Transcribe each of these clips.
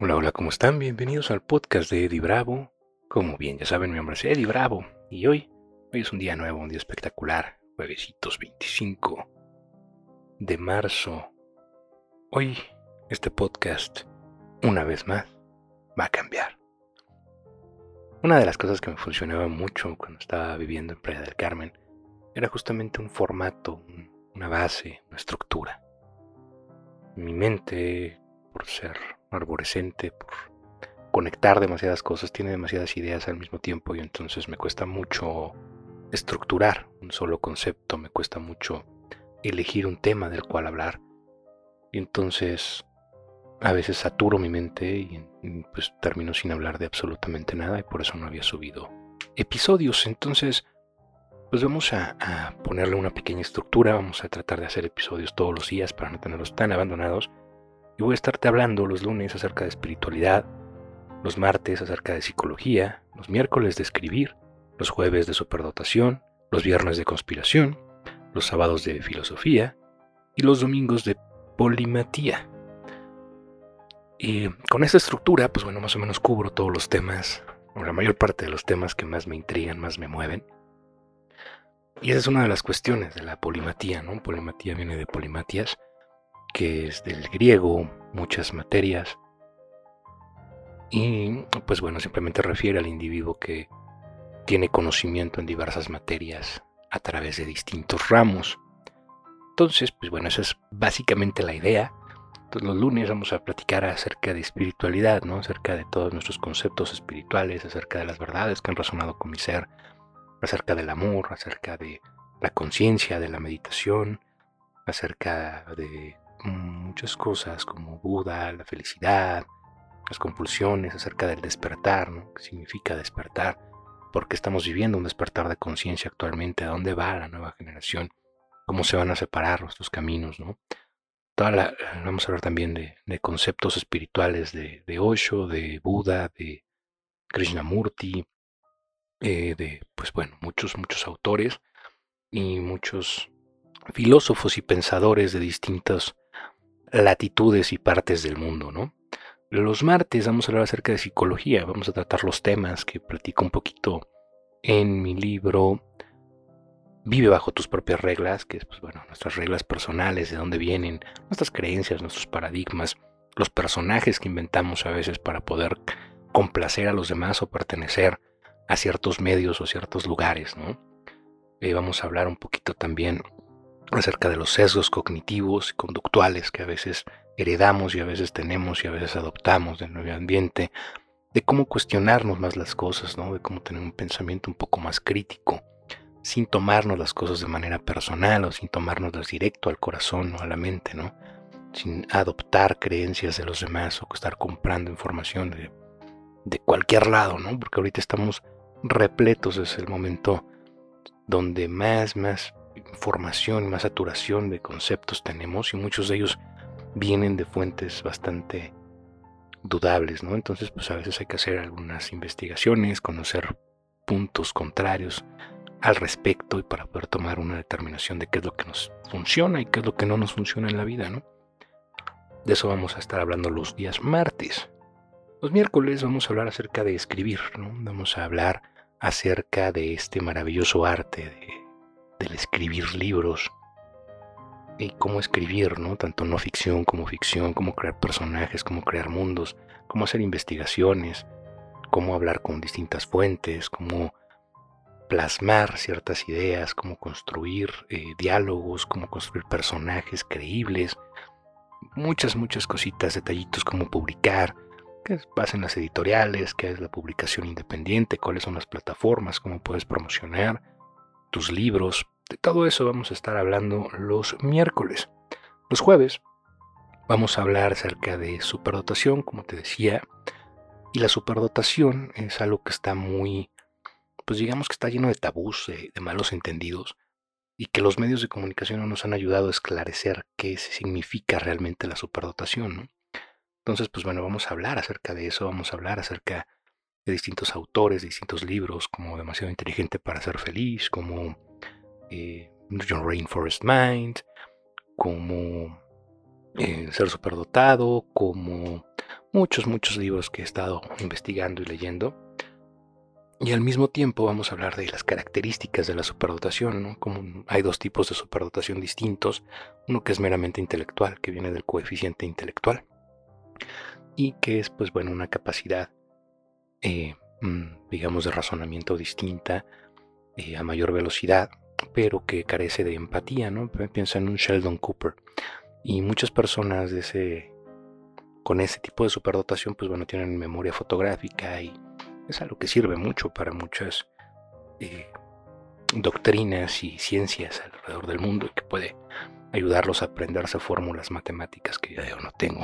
Hola, hola, ¿cómo están? Bienvenidos al podcast de Eddie Bravo. Como bien ya saben, mi nombre es Eddie Bravo y hoy, hoy es un día nuevo, un día espectacular, juevesitos 25 de marzo. Hoy este podcast, una vez más, va a cambiar. Una de las cosas que me funcionaba mucho cuando estaba viviendo en Playa del Carmen era justamente un formato, una base, una estructura. Mi mente, por ser arborescente, por conectar demasiadas cosas, tiene demasiadas ideas al mismo tiempo y entonces me cuesta mucho estructurar un solo concepto, me cuesta mucho elegir un tema del cual hablar. Y entonces a veces saturo mi mente y, pues termino sin hablar de absolutamente nada y por eso no había subido episodios. Entonces, pues vamos a, a ponerle una pequeña estructura, vamos a tratar de hacer episodios todos los días para no tenerlos tan abandonados y voy a estarte hablando los lunes acerca de espiritualidad, los martes acerca de psicología, los miércoles de escribir, los jueves de superdotación, los viernes de conspiración, los sábados de filosofía y los domingos de polimatía. Y con esta estructura, pues bueno, más o menos cubro todos los temas, o la mayor parte de los temas que más me intrigan, más me mueven. Y esa es una de las cuestiones de la polimatía, ¿no? Polimatía viene de polimatías que es del griego, muchas materias. Y pues bueno, simplemente refiere al individuo que tiene conocimiento en diversas materias a través de distintos ramos. Entonces, pues bueno, esa es básicamente la idea. Entonces los lunes vamos a platicar acerca de espiritualidad, ¿no? Acerca de todos nuestros conceptos espirituales, acerca de las verdades que han resonado con mi ser, acerca del amor, acerca de la conciencia, de la meditación, acerca de muchas cosas como Buda, la felicidad, las compulsiones acerca del despertar, ¿no? ¿Qué significa despertar? ¿Por qué estamos viviendo un despertar de conciencia actualmente? ¿A dónde va la nueva generación? ¿Cómo se van a separar nuestros caminos, no? Toda vamos a hablar también de, conceptos espirituales de, de, Osho, de Buda, de Krishnamurti, eh, de, pues bueno, muchos, muchos autores y muchos filósofos y pensadores de distintos latitudes y partes del mundo, ¿no? Los martes vamos a hablar acerca de psicología, vamos a tratar los temas que platico un poquito en mi libro Vive bajo tus propias reglas, que es, pues, bueno, nuestras reglas personales, de dónde vienen, nuestras creencias, nuestros paradigmas, los personajes que inventamos a veces para poder complacer a los demás o pertenecer a ciertos medios o ciertos lugares, ¿no? Eh, vamos a hablar un poquito también acerca de los sesgos cognitivos y conductuales que a veces heredamos y a veces tenemos y a veces adoptamos del medio ambiente, de cómo cuestionarnos más las cosas, ¿no? de cómo tener un pensamiento un poco más crítico, sin tomarnos las cosas de manera personal o sin tomárnoslas directo al corazón o a la mente, ¿no? sin adoptar creencias de los demás o estar comprando información de, de cualquier lado, ¿no? porque ahorita estamos repletos, es el momento donde más, más información, más saturación de conceptos tenemos y muchos de ellos vienen de fuentes bastante dudables, ¿no? Entonces, pues a veces hay que hacer algunas investigaciones, conocer puntos contrarios al respecto y para poder tomar una determinación de qué es lo que nos funciona y qué es lo que no nos funciona en la vida, ¿no? De eso vamos a estar hablando los días martes. Los miércoles vamos a hablar acerca de escribir, ¿no? Vamos a hablar acerca de este maravilloso arte de del escribir libros y cómo escribir, ¿no? Tanto no ficción como ficción, cómo crear personajes, cómo crear mundos, cómo hacer investigaciones, cómo hablar con distintas fuentes, cómo plasmar ciertas ideas, cómo construir eh, diálogos, cómo construir personajes creíbles, muchas, muchas cositas, detallitos, cómo publicar, qué pasa en las editoriales, qué es la publicación independiente, cuáles son las plataformas, cómo puedes promocionar tus libros. De todo eso vamos a estar hablando los miércoles. Los jueves vamos a hablar acerca de superdotación, como te decía. Y la superdotación es algo que está muy, pues digamos que está lleno de tabús, de, malos entendidos, y que los medios de comunicación no nos han ayudado a esclarecer qué significa realmente la superdotación. Entonces, pues bueno, vamos a hablar acerca de eso, vamos a hablar acerca de distintos autores, de distintos libros, como Demasiado Inteligente para Ser Feliz, como eh, John Rainforest Mind, como eh, Ser Superdotado, como muchos, muchos libros que he estado investigando y leyendo. Y al mismo tiempo vamos a hablar de las características de la superdotación, ¿no? Como hay dos tipos de superdotación distintos, uno que es meramente intelectual, que viene del coeficiente intelectual, y que es, pues bueno, una capacidad, eh, mm, digamos, de razonamiento distinta, eh, a mayor velocidad, pero que carece de empatía, ¿no? Piensa en un Sheldon Cooper. Y muchas personas de ese, con ese tipo de superdotación, pues bueno, tienen memoria fotográfica y es algo que sirve mucho para muchas eh, doctrinas y ciencias alrededor del mundo y que puede ayudarlos a aprenderse fórmulas matemáticas que yo no tengo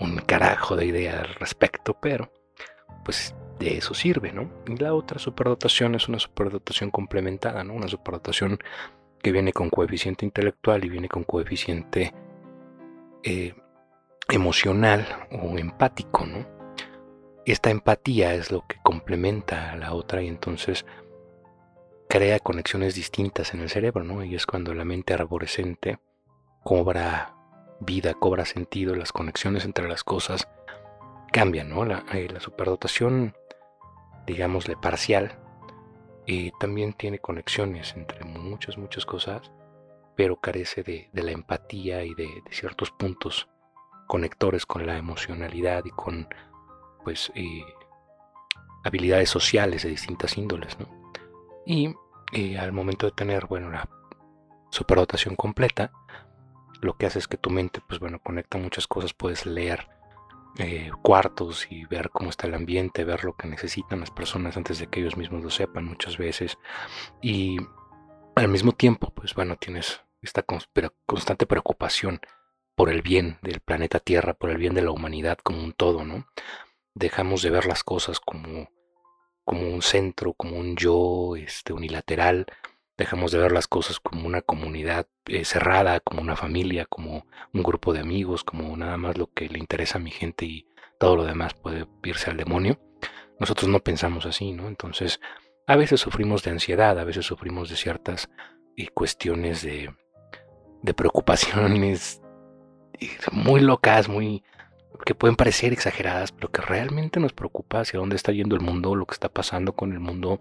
un, carajo de idea al respecto, pero pues de eso sirve, ¿no? Y la otra superdotación es una superdotación complementada, ¿no? Una superdotación que viene con coeficiente intelectual y viene con coeficiente eh, emocional o empático, ¿no? esta empatía es lo que complementa a la otra y entonces crea conexiones distintas en el cerebro, ¿no? Y es cuando la mente arborescente cobra vida, cobra sentido, las conexiones entre las cosas cambian, ¿no? La, eh, superdotación, digámosle, parcial, eh, también tiene conexiones entre muchas, muchas cosas, pero carece de, la empatía y de, de ciertos puntos conectores con la emocionalidad y con pues eh, habilidades sociales de distintas índoles, ¿no? Y eh, al momento de tener, bueno, la superdotación completa, lo que hace es que tu mente, pues bueno, conecta muchas cosas, puedes leer eh, cuartos y ver cómo está el ambiente, ver lo que necesitan las personas antes de que ellos mismos lo sepan muchas veces. Y al mismo tiempo, pues bueno, tienes esta constante preocupación por el bien del planeta Tierra, por el bien de la humanidad como un todo, ¿no? dejamos de ver las cosas como, como un centro, como un yo este, unilateral, dejamos de ver las cosas como una comunidad eh, cerrada, como una familia, como un grupo de amigos, como nada más lo que le interesa a mi gente y todo lo demás puede irse al demonio. Nosotros no pensamos así, ¿no? Entonces, a veces sufrimos de ansiedad, a veces sufrimos de ciertas eh, cuestiones de, de preocupaciones muy locas, muy, que pueden parecer exageradas, pero que realmente nos preocupa hacia dónde está yendo el mundo, lo que está pasando con el mundo,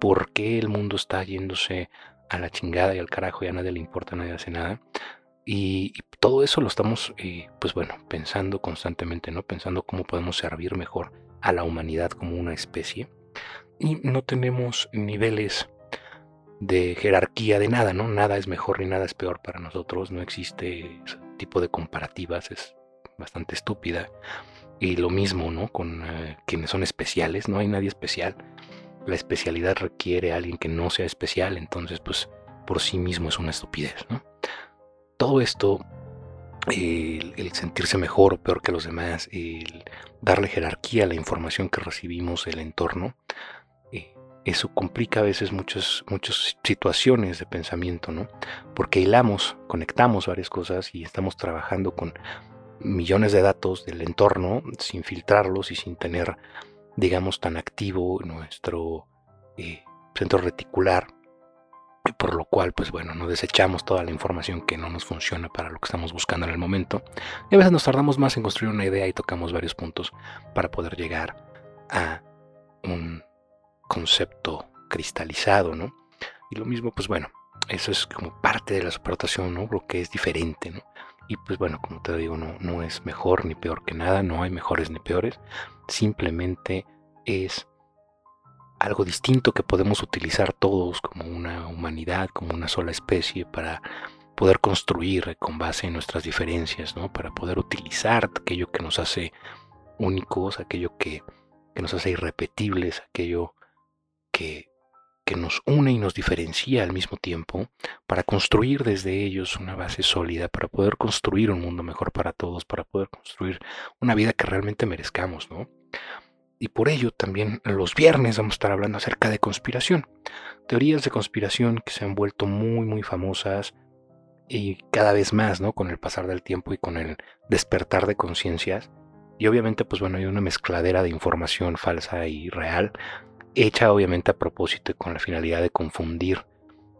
por qué el mundo está yéndose a la chingada y al carajo, ya a nadie le importa, nadie hace nada. Y, todo eso lo estamos, eh, pues bueno, pensando constantemente, ¿no? Pensando cómo podemos servir mejor a la humanidad como una especie. Y no tenemos niveles de jerarquía de nada, ¿no? Nada es mejor ni nada es peor para nosotros, no existe ese tipo de comparativas, es bastante estúpida. Y lo mismo, ¿no? Con eh, quienes son especiales, no hay nadie especial. La especialidad requiere a alguien que no sea especial, entonces pues por sí mismo es una estupidez, ¿no? Todo esto, el, sentirse mejor o peor que los demás, el darle jerarquía a la información que recibimos del entorno, eh, eso complica a veces muchas, muchas situaciones de pensamiento, ¿no? Porque hilamos, conectamos varias cosas y estamos trabajando con millones de datos del entorno sin filtrarlos y sin tener, digamos, tan activo nuestro eh, centro reticular, por lo cual, pues bueno, no desechamos toda la información que no nos funciona para lo que estamos buscando en el momento. Y a veces nos tardamos más en construir una idea y tocamos varios puntos para poder llegar a un concepto cristalizado, ¿no? Y lo mismo, pues bueno, eso es como parte de la superdotación, ¿no? Lo que es diferente, ¿no? Y pues bueno, como te digo, no, no es mejor ni peor que nada, no hay mejores ni peores, simplemente es algo distinto que podemos utilizar todos como una humanidad, como una sola especie para poder construir con base en nuestras diferencias, ¿no? Para poder utilizar aquello que nos hace únicos, aquello que, que nos hace irrepetibles, aquello que, que nos une y nos diferencia al mismo tiempo, para construir desde ellos una base sólida, para poder construir un mundo mejor para todos, para poder construir una vida que realmente merezcamos, ¿no? Y por ello también los viernes vamos a estar hablando acerca de conspiración. Teorías de conspiración que se han vuelto muy, muy famosas y cada vez más, ¿no? Con el pasar del tiempo y con el despertar de conciencias. Y obviamente, pues bueno, hay una mezcladera de información falsa y real hecha obviamente a propósito y con la finalidad de confundir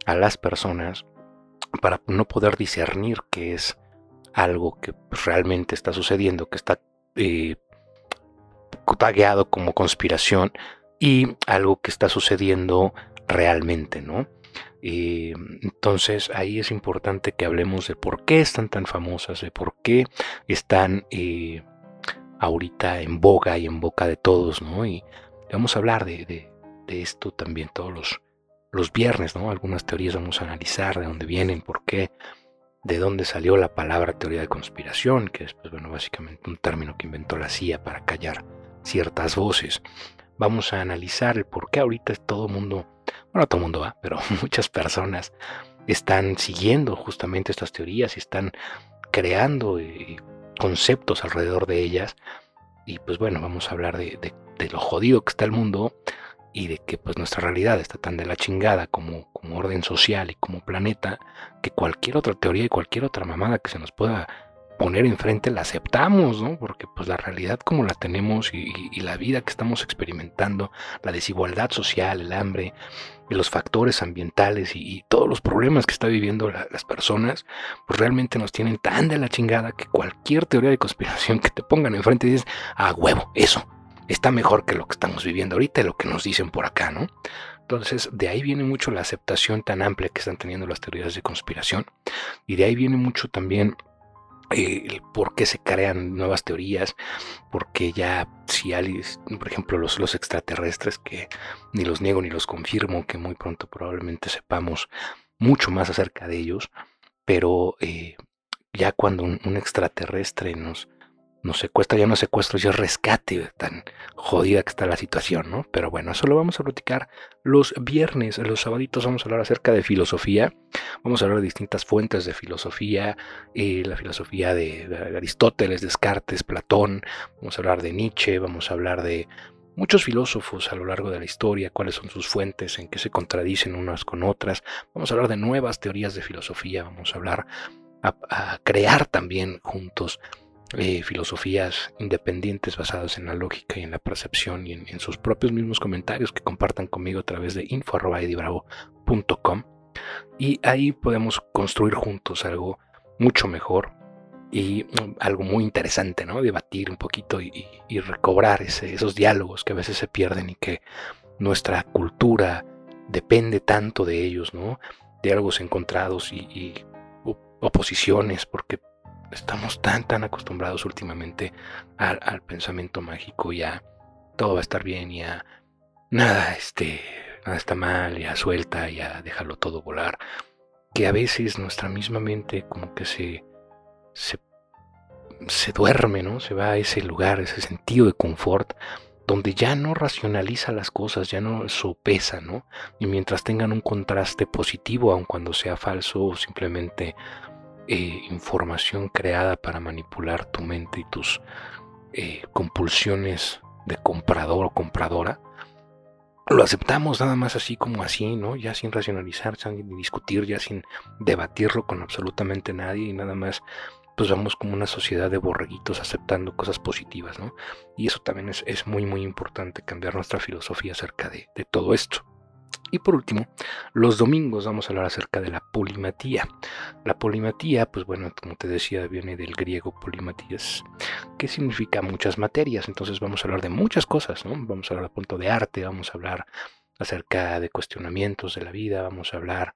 a las personas para no poder discernir que es algo que realmente está sucediendo, que está eh, tagueado como conspiración y algo que está sucediendo realmente, ¿no? Eh, entonces ahí es importante que hablemos de por qué están tan famosas, de por qué están eh, ahorita en boga y en boca de todos, ¿no? Y vamos a hablar de, esto también todos los, los viernes, ¿no? Algunas teorías vamos a analizar de dónde vienen, por qué, de dónde salió la palabra teoría de conspiración, que es, pues, bueno, básicamente un término que inventó la CIA para callar ciertas voces. Vamos a analizar el por qué ahorita todo el mundo, bueno, todo el mundo va, pero muchas personas están siguiendo justamente estas teorías y están creando eh, conceptos alrededor de ellas. Y pues bueno, vamos a hablar de, de lo jodido que está el mundo y de que pues nuestra realidad está tan de la chingada como, como orden social y como planeta que cualquier otra teoría y cualquier otra mamada que se nos pueda poner enfrente la aceptamos, ¿no? Porque pues la realidad como la tenemos y, la vida que estamos experimentando, la desigualdad social, el hambre, y los factores ambientales y, todos los problemas que están viviendo las personas, pues realmente nos tienen tan de la chingada que cualquier teoría de conspiración que te pongan enfrente dices, a huevo, eso, está mejor que lo que estamos viviendo ahorita y lo que nos dicen por acá, ¿no? Entonces, de ahí viene mucho la aceptación tan amplia que están teniendo las teorías de conspiración y de ahí viene mucho también eh, por qué se crean nuevas teorías, porque ya si alguien, por ejemplo, los, los extraterrestres, que ni los niego ni los confirmo, que muy pronto probablemente sepamos mucho más acerca de ellos, pero eh, ya cuando un extraterrestre nos, no secuestra, ya no secuestro, ya rescate, tan jodida que está la situación, ¿no? Pero bueno, eso lo vamos a platicar los viernes, los sabaditos vamos a hablar acerca de filosofía, vamos a hablar de distintas fuentes de filosofía, eh, la filosofía de, de Aristóteles, Descartes, Platón, vamos a hablar de Nietzsche, vamos a hablar de muchos filósofos a lo largo de la historia, cuáles son sus fuentes, en qué se contradicen unas con otras, vamos a hablar de nuevas teorías de filosofía, vamos a hablar a crear también juntos eh, filosofías independientes basadas en la lógica y en la percepción y en, sus propios mismos comentarios que compartan conmigo a través de info.edibravo.com y ahí podemos construir juntos algo mucho mejor y mm, algo muy interesante, ¿no? Debatir un poquito y, recobrar esos diálogos que a veces se pierden y que nuestra cultura depende tanto de ellos, ¿no? Diálogos encontrados y, y oposiciones, porque estamos tan, tan acostumbrados últimamente al, pensamiento mágico, ya todo va a estar bien, ya nada, este, nada está mal, ya suelta, ya déjalo todo volar, que a veces nuestra misma mente como que se, se, se duerme, ¿no? Se va a ese lugar, ese sentido de confort, donde ya no racionaliza las cosas, ya no sopesa, ¿no? Y mientras tengan un contraste positivo, aun cuando sea falso o simplemente eh, información creada para manipular tu mente y tus eh, compulsiones de comprador o compradora, lo aceptamos nada más así como así, ¿no? Ya sin racionalizar, sin discutir, ya sin debatirlo con absolutamente nadie y nada más pues vamos como una sociedad de borreguitos aceptando cosas positivas, ¿no? Y eso también es, muy, muy importante, cambiar nuestra filosofía acerca de todo esto. Y por último, los domingos vamos a hablar acerca de la polimatía. La polimatía, pues bueno, como te decía, viene del griego polimatías, que significa muchas materias. Entonces vamos a hablar de muchas cosas, ¿no? Vamos a hablar de punto de arte, vamos a hablar acerca de cuestionamientos de la vida, vamos a hablar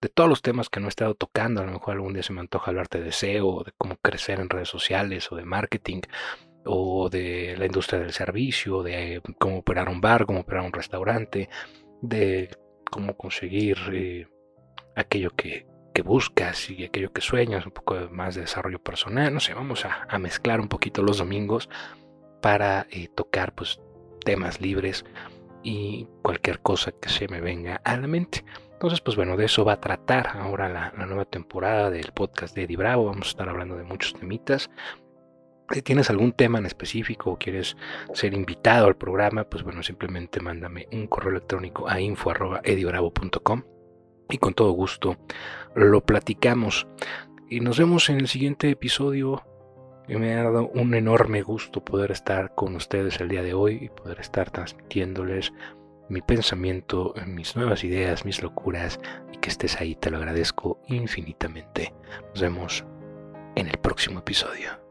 de todos los temas que no he estado tocando. A lo mejor algún día se me antoja hablarte de SEO, de cómo crecer en redes sociales, o de marketing, o de la industria del servicio, de cómo operar un bar, cómo operar un restaurante de cómo conseguir eh, aquello que, buscas y aquello que sueñas, un poco más de desarrollo personal, no sé, vamos a, mezclar un poquito los domingos para eh, tocar pues temas libres y cualquier cosa que se me venga a la mente. Entonces, pues bueno, de eso va a tratar ahora la, la nueva temporada del podcast de Eddie Bravo. Vamos a estar hablando de muchos temitas. Si tienes algún tema en específico o quieres ser invitado al programa, pues bueno, simplemente mándame un correo electrónico a info.edibravo.com y con todo gusto lo platicamos. Y nos vemos en el siguiente episodio. me ha dado un enorme gusto poder estar con ustedes el día de hoy y poder estar transmitiéndoles mi pensamiento, mis nuevas ideas, mis locuras y que estés ahí, te lo agradezco infinitamente. Nos vemos en el próximo episodio.